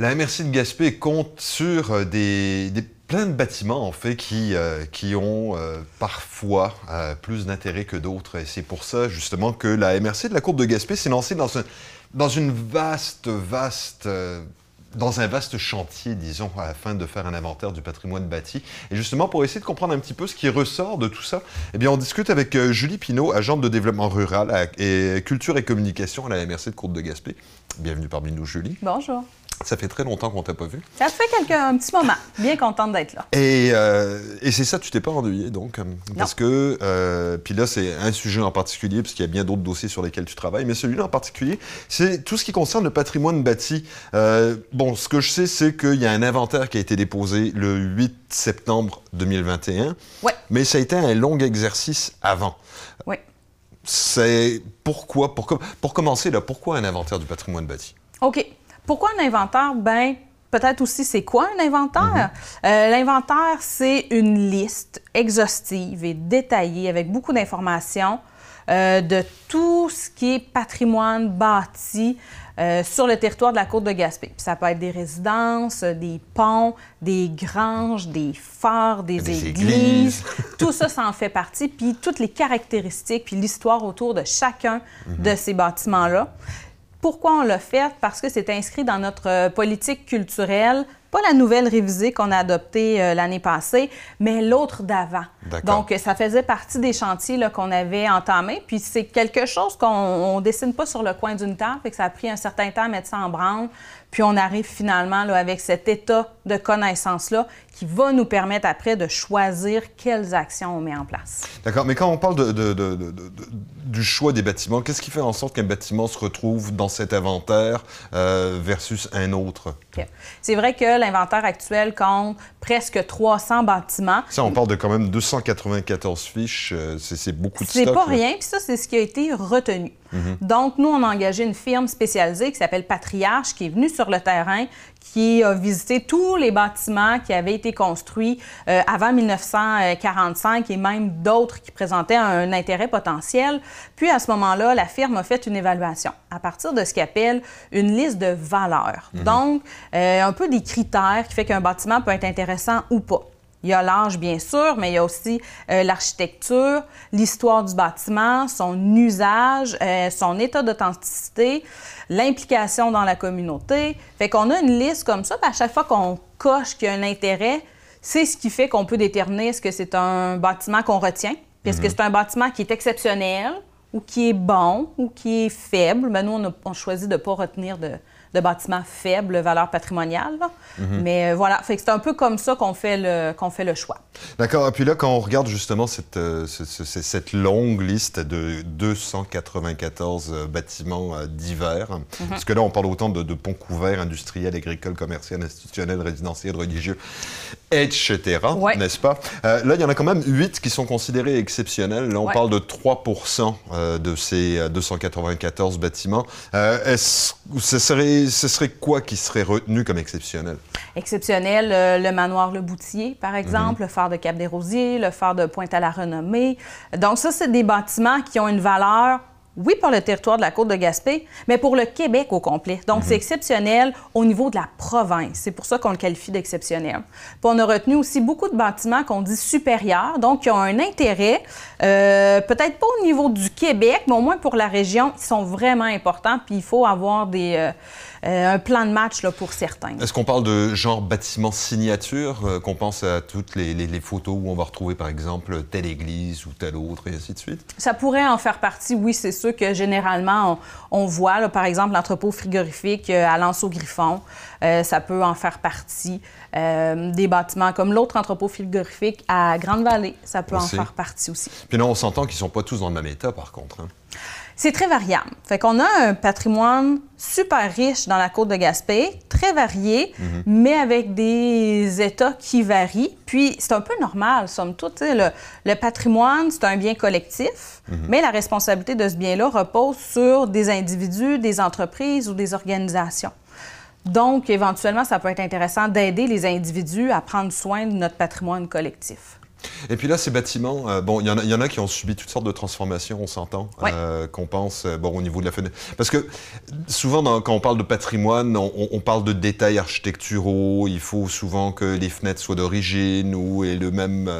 La MRC de Gaspé compte sur euh, des, des plein de bâtiments en fait qui, euh, qui ont euh, parfois plus d'intérêt que d'autres. Et c'est pour ça justement que la MRC de la Courbe de Gaspé s'est lancée dans, dans une vaste, vaste dans un vaste chantier, disons, afin de faire un inventaire du patrimoine bâti. Et justement, pour essayer de comprendre un petit peu ce qui ressort de tout ça, eh bien, on discute avec Julie Pinault, agente de développement rural et culture et communication à la MRC de Courbe de Gaspé. Bienvenue parmi nous, Julie. Bonjour. Ça fait très longtemps qu'on t'a pas vu. Ça fait quelques, un petit moment. Bien contente d'être là. Et, euh, et c'est ça, tu t'es pas ennuyé, donc. euh, Parce que, euh, puis là, c'est un sujet en particulier, parce qu'il y a bien d'autres dossiers sur lesquels tu travailles, mais celui-là en particulier, c'est tout ce qui concerne le patrimoine bâti. Euh, bon, ce que je sais, c'est qu'il y a un inventaire qui a été déposé le 8 septembre 2021, Ouais. mais ça a été un long exercice avant. Oui. C'est pourquoi, pour, pour commencer, là, pourquoi un inventaire du patrimoine bâti? OK. Pourquoi un inventaire? Ben, peut-être aussi, c'est quoi un inventaire? Euh, L'inventaire, c'est une liste exhaustive et détaillée avec beaucoup d'informations euh, de tout ce qui est patrimoine bâti euh, sur le territoire de la côte de Gaspé. Puis ça peut être des résidences, des ponts, des granges, des phares, des, Des églises. églises. tout ça, ça en fait partie. Puis toutes les caractéristiques, puis l'histoire autour de chacun de ces bâtiments-là. Pourquoi on l'a fait? Parce que c'est inscrit dans notre euh, politique culturelle, pas la nouvelle révisée qu'on a adoptée euh, l'année passée, mais l'autre d'avant. Donc, ça faisait partie des chantiers qu'on avait entamés. Puis c'est quelque chose qu'on on dessine pas sur le coin d'une table, fait que ça a pris un certain temps à mettre ça en branle. Puis on arrive finalement là, avec cet état de connaissance-là qui va nous permettre après de choisir quelles actions on met en place. D'accord, mais quand on parle de, de- de- de- de- du choix des bâtiments, qu'est-ce qui fait en sorte qu'un bâtiment se retrouve dans cet inventaire euh, versus un autre? C'est vrai que l'inventaire actuel compte presque 300 bâtiments. Ça, on parle de quand même 294 fiches, euh, c'est beaucoup de C'est pas rien, puis ça, c'est ce qui a été retenu. Donc, nous, on a engagé une firme spécialisée qui s'appelle Patriarche, qui est venue sur le terrain, qui a visité tous les bâtiments qui avaient été construits euh, avant 1945 et même d'autres qui présentaient un intérêt potentiel. Puis, à ce moment-là, la firme a fait une évaluation à partir de ce qu'elle appelle une liste de valeurs. Donc, euh, un peu des critères qui fait qu'un bâtiment peut être intéressant ou pas. Il y a l'âge, bien sûr, mais il y a aussi euh, l'architecture, l'histoire du bâtiment, son usage, euh, son état d'authenticité, l'implication dans la communauté. Fait qu'on a une liste comme ça, puis à chaque fois qu'on coche qu'il y a un intérêt, c'est ce qui fait qu'on peut déterminer est-ce que c'est un bâtiment qu'on retient, puis est-ce que c'est un bâtiment qui est exceptionnel ou qui est bon ou qui est faible. Ben, nous, on a, on choisit de ne pas retenir de, de bâtiments faibles, valeur patrimoniale. là. Mais euh, voilà, fait que c'est un peu comme ça qu'on fait le, qu'on fait le choix. D'accord, et puis là, quand on regarde justement cette, euh, ce- ce- ce- cette longue liste de 294 euh, bâtiments euh, divers, Mhm. parce que là, on parle autant de, de ponts couverts, industriels, agricoles, commerciaux, institutionnels, résidentiels, religieux, etc., Ouais. n'est-ce pas? Euh, là, il y en a quand même 8 qui sont considérés exceptionnels. Là, on Ouais. parle de 3% euh, de ces euh, 294 bâtiments. Est-ce, ce, serait, ce serait quoi qui serait retenu comme exceptionnel? Exceptionnel, euh, le manoir Le Boutier, par exemple, le phare de Cap-des-Rosiers, le phare de Pointe-à-la-Renommée. Donc ça, c'est des bâtiments qui ont une valeur, oui, pour le territoire de la côte de Gaspé, mais pour le Québec au complet. Donc c'est exceptionnel au niveau de la province. C'est pour ça qu'on le qualifie d'exceptionnel. Puis on a retenu aussi beaucoup de bâtiments qu'on dit supérieurs, donc qui ont un intérêt, euh, peut-être pas au niveau du Québec, mais au moins pour la région, ils sont vraiment importants, puis il faut avoir des, euh, euh, un plan de match là, pour certains. Est-ce qu'on parle de genre bâtiment signature, euh, qu'on pense à toutes les, les- les photos où on va retrouver par exemple telle église ou telle autre et ainsi de suite? Ça pourrait en faire partie, oui, c'est sûr que généralement, on, on voit, là, par exemple, l'entrepôt frigorifique euh, à Lanceau-Griffon, euh, ça peut en faire partie. Des bâtiments comme l'autre entrepôt frigorifique à Grande-Vallée, ça peut Aussi. en faire partie aussi. Puis là, on s'entend qu'ils sont pas tous dans le même état par contre. hein. C'est très variable. Fait qu'on a un patrimoine super riche dans la côte de Gaspé, très varié, mais avec des états qui varient. Puis c'est un peu normal, somme toute. Le, le patrimoine, c'est un bien collectif, mais la responsabilité de ce bien-là repose sur des individus, des entreprises ou des organisations. Donc, éventuellement, ça peut être intéressant d'aider les individus à prendre soin de notre patrimoine collectif. Et puis là, ces bâtiments, euh, bon, il y, en a qui ont subi toutes sortes de transformations, on s'entend, euh, qu'on pense, euh, bon, au niveau de la fenêtre. Parce que souvent, quand on parle de patrimoine, on, parle de détails architecturaux, il faut souvent que les fenêtres soient d'origine ou aient le même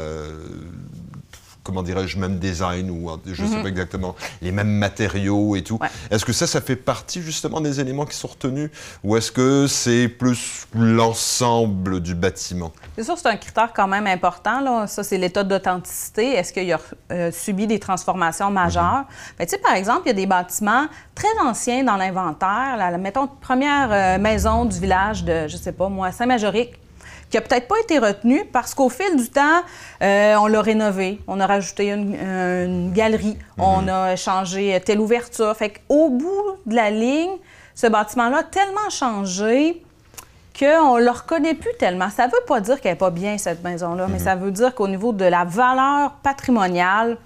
comment dirais-je, même design ou je ne sais mhm. pas exactement, les mêmes matériaux et tout. Est-ce que ça, ça fait partie justement des éléments qui sont retenus ou est-ce que c'est plus l'ensemble du bâtiment? C'est sûr, c'est un critère quand même important. Là. Ça, c'est l'état d'authenticité. Est-ce qu'il a euh, subi des transformations majeures? Ben, tu sais, par exemple, il y a des bâtiments très anciens dans l'inventaire. La, mettons, première euh, maison du village de, je sais pas moi, Saint-Majorique qui n'a peut-être pas été retenu parce qu'au fil du temps, euh, on l'a rénové, on a rajouté une, galerie, mhm. on a changé telle ouverture. Fait qu'au bout de la ligne, ce bâtiment-là a tellement changé qu'on ne le reconnaît plus tellement. Ça ne veut pas dire qu'elle n'est pas bien, cette maison-là, mais mhm. ça veut dire qu'au niveau de la valeur patrimoniale,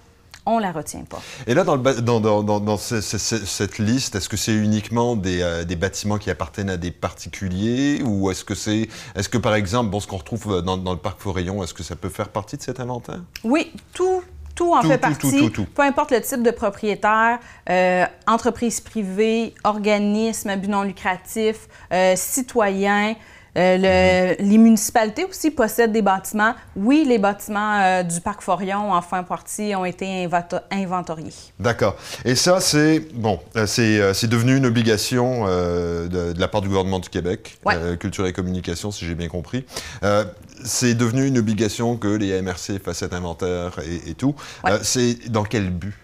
on la retient pas. Et là, dans, dans, cette liste, est-ce que c'est uniquement euh, des, bâtiments qui appartiennent à des particuliers ou est-ce que c'est, est-ce que par exemple, bon, ce qu'on retrouve dans, le parc Forillon, est-ce que ça peut faire partie de cet inventaire? Oui, tout. Tout en fait partie, peu importe le type de propriétaire, euh, entreprise privée, organisme à but non lucratif, euh, citoyen, euh, les municipalités aussi possèdent des bâtiments. Oui, les bâtiments euh, du parc Forion en fin partie ont été inventoriés. D'accord. Et ça, c'est bon, euh, c'est devenu une obligation de, la part du gouvernement du Québec, culture et communication, si j'ai bien compris. c'est devenu une obligation que les AMRC fassent cet inventaire et, et tout. c'est dans quel but?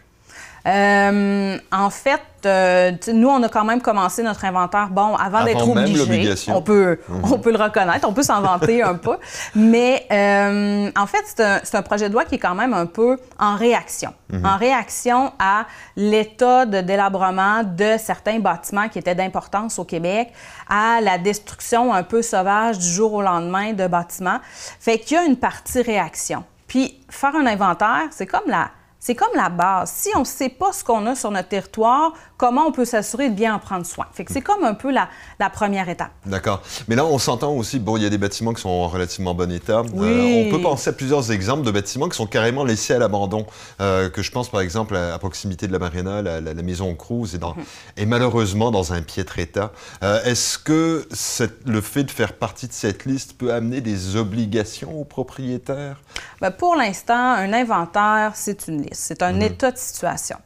En fait, euh, nous, on a quand même commencé notre inventaire, bon, avant, d'être obligé. On peut, mhm. on peut le reconnaître, on peut s'en vanter un peu. Mais euh, en fait, c'est un, projet de loi qui est quand même un peu en réaction. Mhm. En réaction à l'état de délabrement de certains bâtiments qui étaient d'importance au Québec, à la destruction un peu sauvage du jour au lendemain de bâtiments. Fait qu'il y a une partie réaction. Puis, faire un inventaire, c'est comme la, c'est comme la base. Si on ne sait pas ce qu'on a sur notre territoire, comment on peut s'assurer de bien en prendre soin? Fait que c'est comme un peu la, première étape. D'accord. Mais là, on s'entend aussi, bon, il y a des bâtiments qui sont en relativement bon état. Euh, on peut penser à plusieurs exemples de bâtiments qui sont carrément laissés à l'abandon. Euh, que je pense, par exemple, à, proximité de la marina, la, maison Cruz est, dans, mhm. malheureusement dans un piètre état. Euh, est-ce que le fait de faire partie de cette liste peut amener des obligations aux propriétaires? Bien, pour l'instant, un inventaire, c'est une c'est un mhm. état de situation.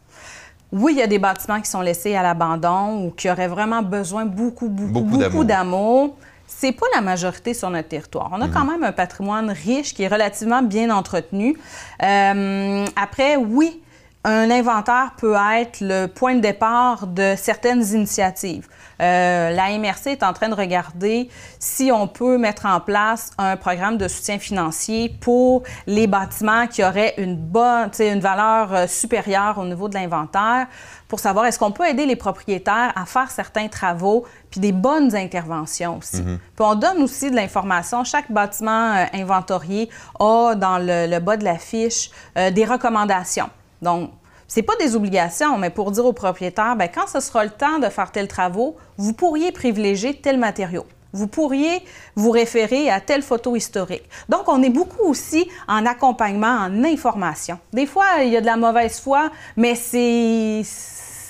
Oui, il y a des bâtiments qui sont laissés à l'abandon ou qui auraient vraiment besoin beaucoup, beaucoup, beaucoup, d'amour. C'est pas la majorité sur notre territoire. On a quand mhm. même un patrimoine riche qui est relativement bien entretenu. Euh, après, oui, un inventaire peut être le point de départ de certaines initiatives. Euh, la MRC est en train de regarder si on peut mettre en place un programme de soutien financier pour les bâtiments qui auraient une bonne, une valeur euh, supérieure au niveau de l'inventaire, pour savoir est-ce qu'on peut aider les propriétaires à faire certains travaux puis des bonnes interventions aussi. Mhm. Puis on donne aussi de l'information. Chaque bâtiment euh, inventorié a dans le, bas de la fiche des recommandations. Donc, c'est pas des obligations, mais pour dire aux propriétaires, bien, quand ce sera le temps de faire tel travaux, vous pourriez privilégier tel matériau. Vous pourriez vous référer à telle photo historique. Donc, on est beaucoup aussi en accompagnement, en information. Des fois, il y a de la mauvaise foi, mais c'est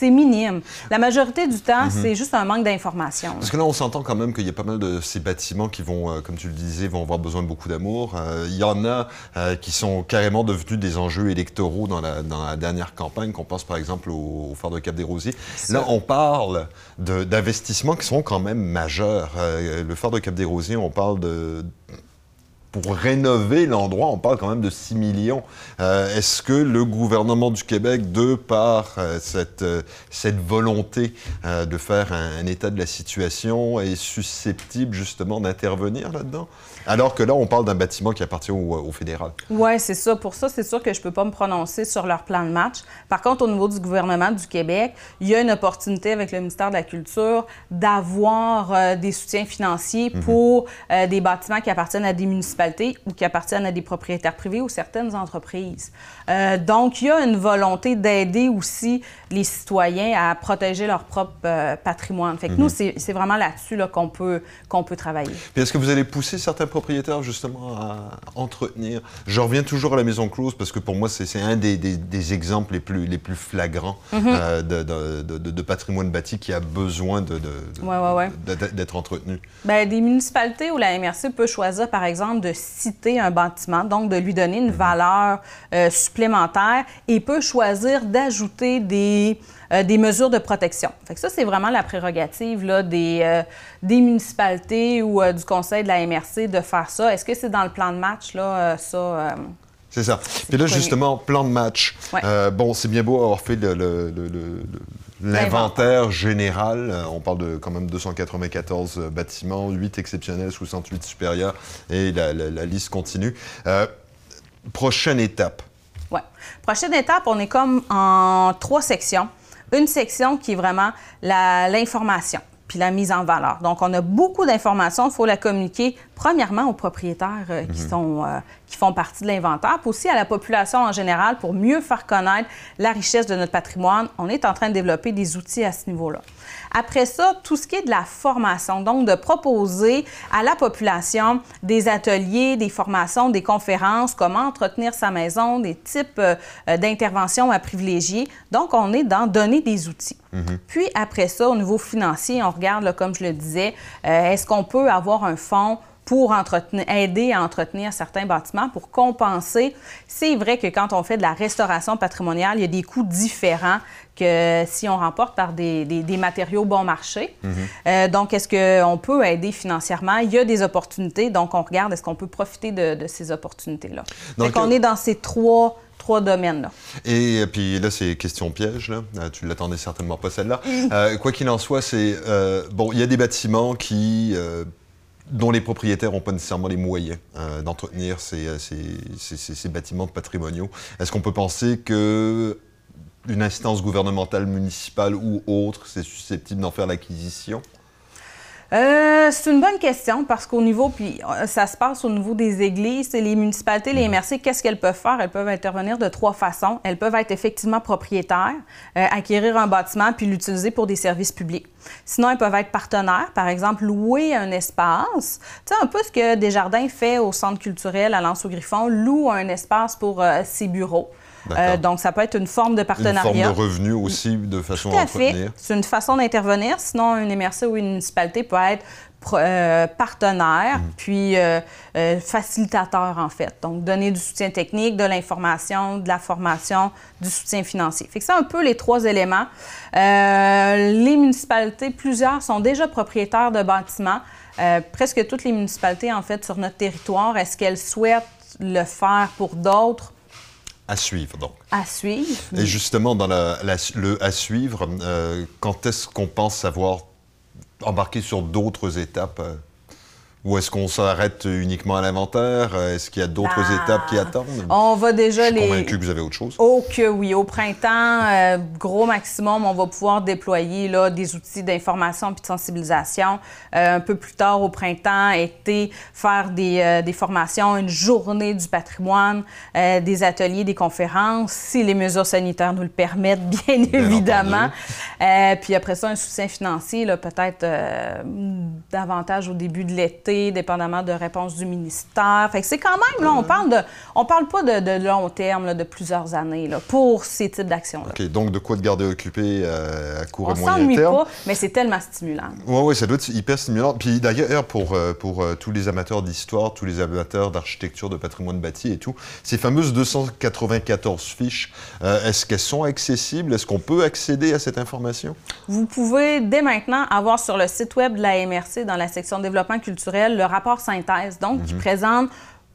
c'est minime. La majorité du temps, mhm. c'est juste un manque d'information. Parce que là, on s'entend quand même qu'il y a pas mal de ces bâtiments qui vont, euh, comme tu le disais, vont avoir besoin de beaucoup d'amour. Euh, il y en a euh, qui sont carrément devenus des enjeux électoraux dans la, dans la dernière campagne, qu'on pense par exemple au, phare de Cap-des-Rosiers. Là, on parle d'investissements qui sont quand même majeurs. le phare de Cap-des-Rosiers, on parle de pour rénover l'endroit, on parle quand même de 6 millions. Euh, est-ce que le gouvernement du Québec, de par euh, cette, euh, cette volonté de faire un, état de la situation, est susceptible justement d'intervenir là-dedans? Alors que là, on parle d'un bâtiment qui appartient au, fédéral. Oui, c'est ça. Pour ça, c'est sûr que je ne peux pas me prononcer sur leur plan de match. Par contre, au niveau du gouvernement du Québec, il y a une opportunité avec le ministère de la Culture d'avoir des soutiens financiers mhm. pour des bâtiments qui appartiennent à des municipalités municipalités ou qui appartiennent à des propriétaires privés ou certaines entreprises. Euh, donc, il y a une volonté d'aider aussi les citoyens à protéger leur propre euh, patrimoine. Fait que nous, mhm. c'est vraiment là-dessus là, qu'on peut, qu'on peut travailler. Est-ce que vous allez pousser certains propriétaires justement à entretenir? Je reviens toujours à la maison close parce que pour moi, c'est un des, des, exemples les plus, les plus flagrants mhm. euh, de, de, de, patrimoine bâti qui a besoin d'être entretenu. Bien, des municipalités où la MRC peut choisir, par exemple, de citer un bâtiment, donc de lui donner une mhm. valeur supplémentaire et peut choisir d'ajouter des, euh, des mesures de protection. Fait que ça, c'est vraiment la prérogative là, des, euh, des municipalités ou euh, du conseil de la MRC de faire ça. Est-ce que c'est dans le plan de match, là, ça? C'est ça. Puis là, justement, plan de match. bon, c'est bien beau avoir fait l'inventaire général. On parle de quand même 294 bâtiments, 8 exceptionnels, 68 supérieurs, et la, liste continue. prochaine étape. Oui. Prochaine étape, on est comme en trois sections. Une section qui est vraiment l'information puis la mise en valeur. Donc, on a beaucoup d'informations, il faut la communiquer premièrement aux propriétaires euh, qui, mhm. sont, euh, qui font partie de l'inventaire, puis aussi à la population en général pour mieux faire connaître la richesse de notre patrimoine. On est en train de développer des outils à ce niveau-là. Après ça, tout ce qui est de la formation, donc de proposer à la population des ateliers, des formations, des conférences, comment entretenir sa maison, des types euh, d'interventions à privilégier. Donc, on est dans donner des outils. Mhm. Puis après ça, au niveau financier, on regarde, comme je le disais, est-ce qu'on peut avoir un fonds pour aider à entretenir certains bâtiments, pour compenser. C'est vrai que quand on fait de la restauration patrimoniale, il y a des coûts différents que si on remporte par des, matériaux bon marché. Mhm. Euh, donc, est-ce qu'on peut aider financièrement? Il y a des opportunités, donc on regarde est-ce qu'on peut profiter de, ces opportunités-là? Donc, on est dans ces trois trois domaines-là. Et puis là, c'est question piège. Là. Euh, tu l'attendais certainement pas celle-là. Euh, quoi qu'il en soit, c'est bon. Il y a des bâtiments qui dont les propriétaires n'ont pas nécessairement les moyens euh, d'entretenir ces, ces, bâtiments patrimoniaux. Est-ce qu'on peut penser que une instance gouvernementale, municipale ou autre, c'est susceptible d'en faire l'acquisition? Euh, c'est une bonne question parce qu'au niveau, puis euh, ça se passe au niveau des églises, les municipalités, les mhm. MRC, qu'est-ce qu'elles peuvent faire? Elles peuvent intervenir de trois façons. Elles peuvent être effectivement propriétaires, euh, acquérir un bâtiment puis l'utiliser pour des services publics. Sinon, elles peuvent être partenaires, par exemple, louer un espace. Tu sais, un peu ce que Desjardins fait au Centre culturel à Lens au Griffon, loue un espace pour ses bureaux. Euh, donc, ça peut être une forme de partenariat. Une forme de revenu aussi, de façon Tout à, fait. C'est une façon d'intervenir. Sinon, une MRC ou une municipalité peut être euh, partenaire, mm. puis euh, facilitateur, en fait. Donc, donner du soutien technique, de l'information, de la formation, du soutien financier. Fait que c'est un peu les trois éléments. les municipalités, plusieurs sont déjà propriétaires de bâtiments. presque toutes les municipalités, en fait, sur notre territoire, est-ce qu'elles souhaitent le faire pour d'autres? À suivre, donc. À suivre. Et justement, dans le à suivre, euh, quand est-ce qu'on pense savoir embarquer sur d'autres étapes euh, ou est-ce qu'on s'arrête uniquement à l'inventaire? Est-ce qu'il y a d'autres ah. étapes qui attendent? On va déjà Je suis convaincu que vous avez autre chose. Oh que oui. Au printemps, euh, gros maximum, on va pouvoir déployer là, des outils d'information puis de sensibilisation. Euh, un peu plus tard au printemps, été, faire des, euh, des formations, une journée du patrimoine, des ateliers, des conférences, si les mesures sanitaires nous le permettent, bien, évidemment. puis après ça, un soutien financier, peut-être davantage au début de l'été dépendamment de réponse du ministère. Fait que c'est quand même, là, on parle de, on parle pas de, long terme, de plusieurs années, là, pour ces types d'actions-là. OK, donc de quoi te garder occupé euh, à court et moyen terme? pas, mais c'est tellement stimulant. Oui, oui, ça doit être hyper stimulant. Puis d'ailleurs, pour, euh, pour euh, tous les amateurs d'histoire, tous les amateurs d'architecture, de patrimoine bâti et tout, ces fameuses 294 fiches, est-ce qu'elles sont accessibles? Est-ce qu'on peut accéder à cette information? Vous pouvez dès maintenant avoir sur le site web de la MRC, dans la section développement culturel, le rapport synthèse, donc qui mhm. présente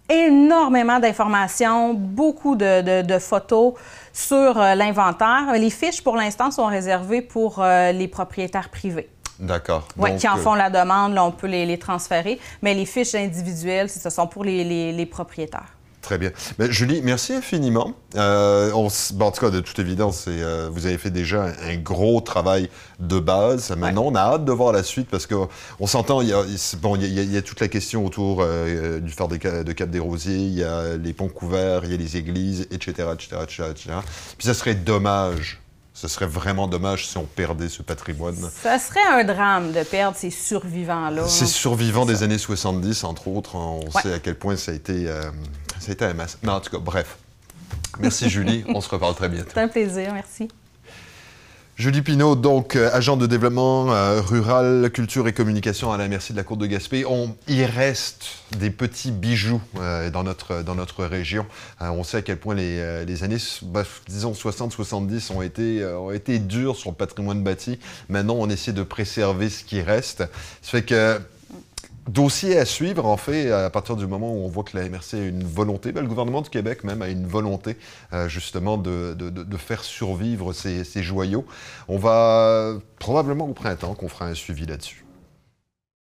énormément d'informations, beaucoup de, photos sur euh, l'inventaire. Les fiches, pour l'instant, sont réservées pour euh, les propriétaires privés. D'accord. Oui, qui en font la demande, là, on peut les, transférer. Mais les fiches individuelles, ce sont pour les propriétaires. Très bien. Ben, Julie, merci infiniment. Euh, on, en tout cas, de toute évidence, euh, vous avez fait déjà un, gros travail de base. Maintenant, on a hâte de voir la suite parce qu'on s'entend, il y, a, bon, il, y a, toute la question autour euh, du phare de, Cap des Rosiers, il y a les ponts couverts, il y a les églises, etc., etc., etc., etc. Puis ça serait dommage ce serait vraiment dommage si on perdait ce patrimoine. Ça serait un drame de perdre ces survivants-là. Ces survivants des années 70, entre autres, on sait à quel point ça a été, euh, été un masse. Non, en tout cas, bref. Merci Julie, on se reparle très bientôt. C'est un plaisir, merci. Julie Pinault, donc euh, agent de développement euh, rural, culture et communication à la merci de la Côte de Gaspé. On, il reste des petits bijoux euh, dans, notre, dans notre région. on sait à quel point les, les années, bah, disons 60-70 ont été, ont été dures sur le patrimoine bâti. Maintenant, on essaie de préserver ce qui reste. Ça fait que Dossier à suivre, en fait, à partir du moment où on voit que la MRC a une volonté, ben, le gouvernement du Québec même a une volonté euh, justement de, faire survivre ces, ces joyaux. On va probablement au printemps qu'on fera un suivi là-dessus.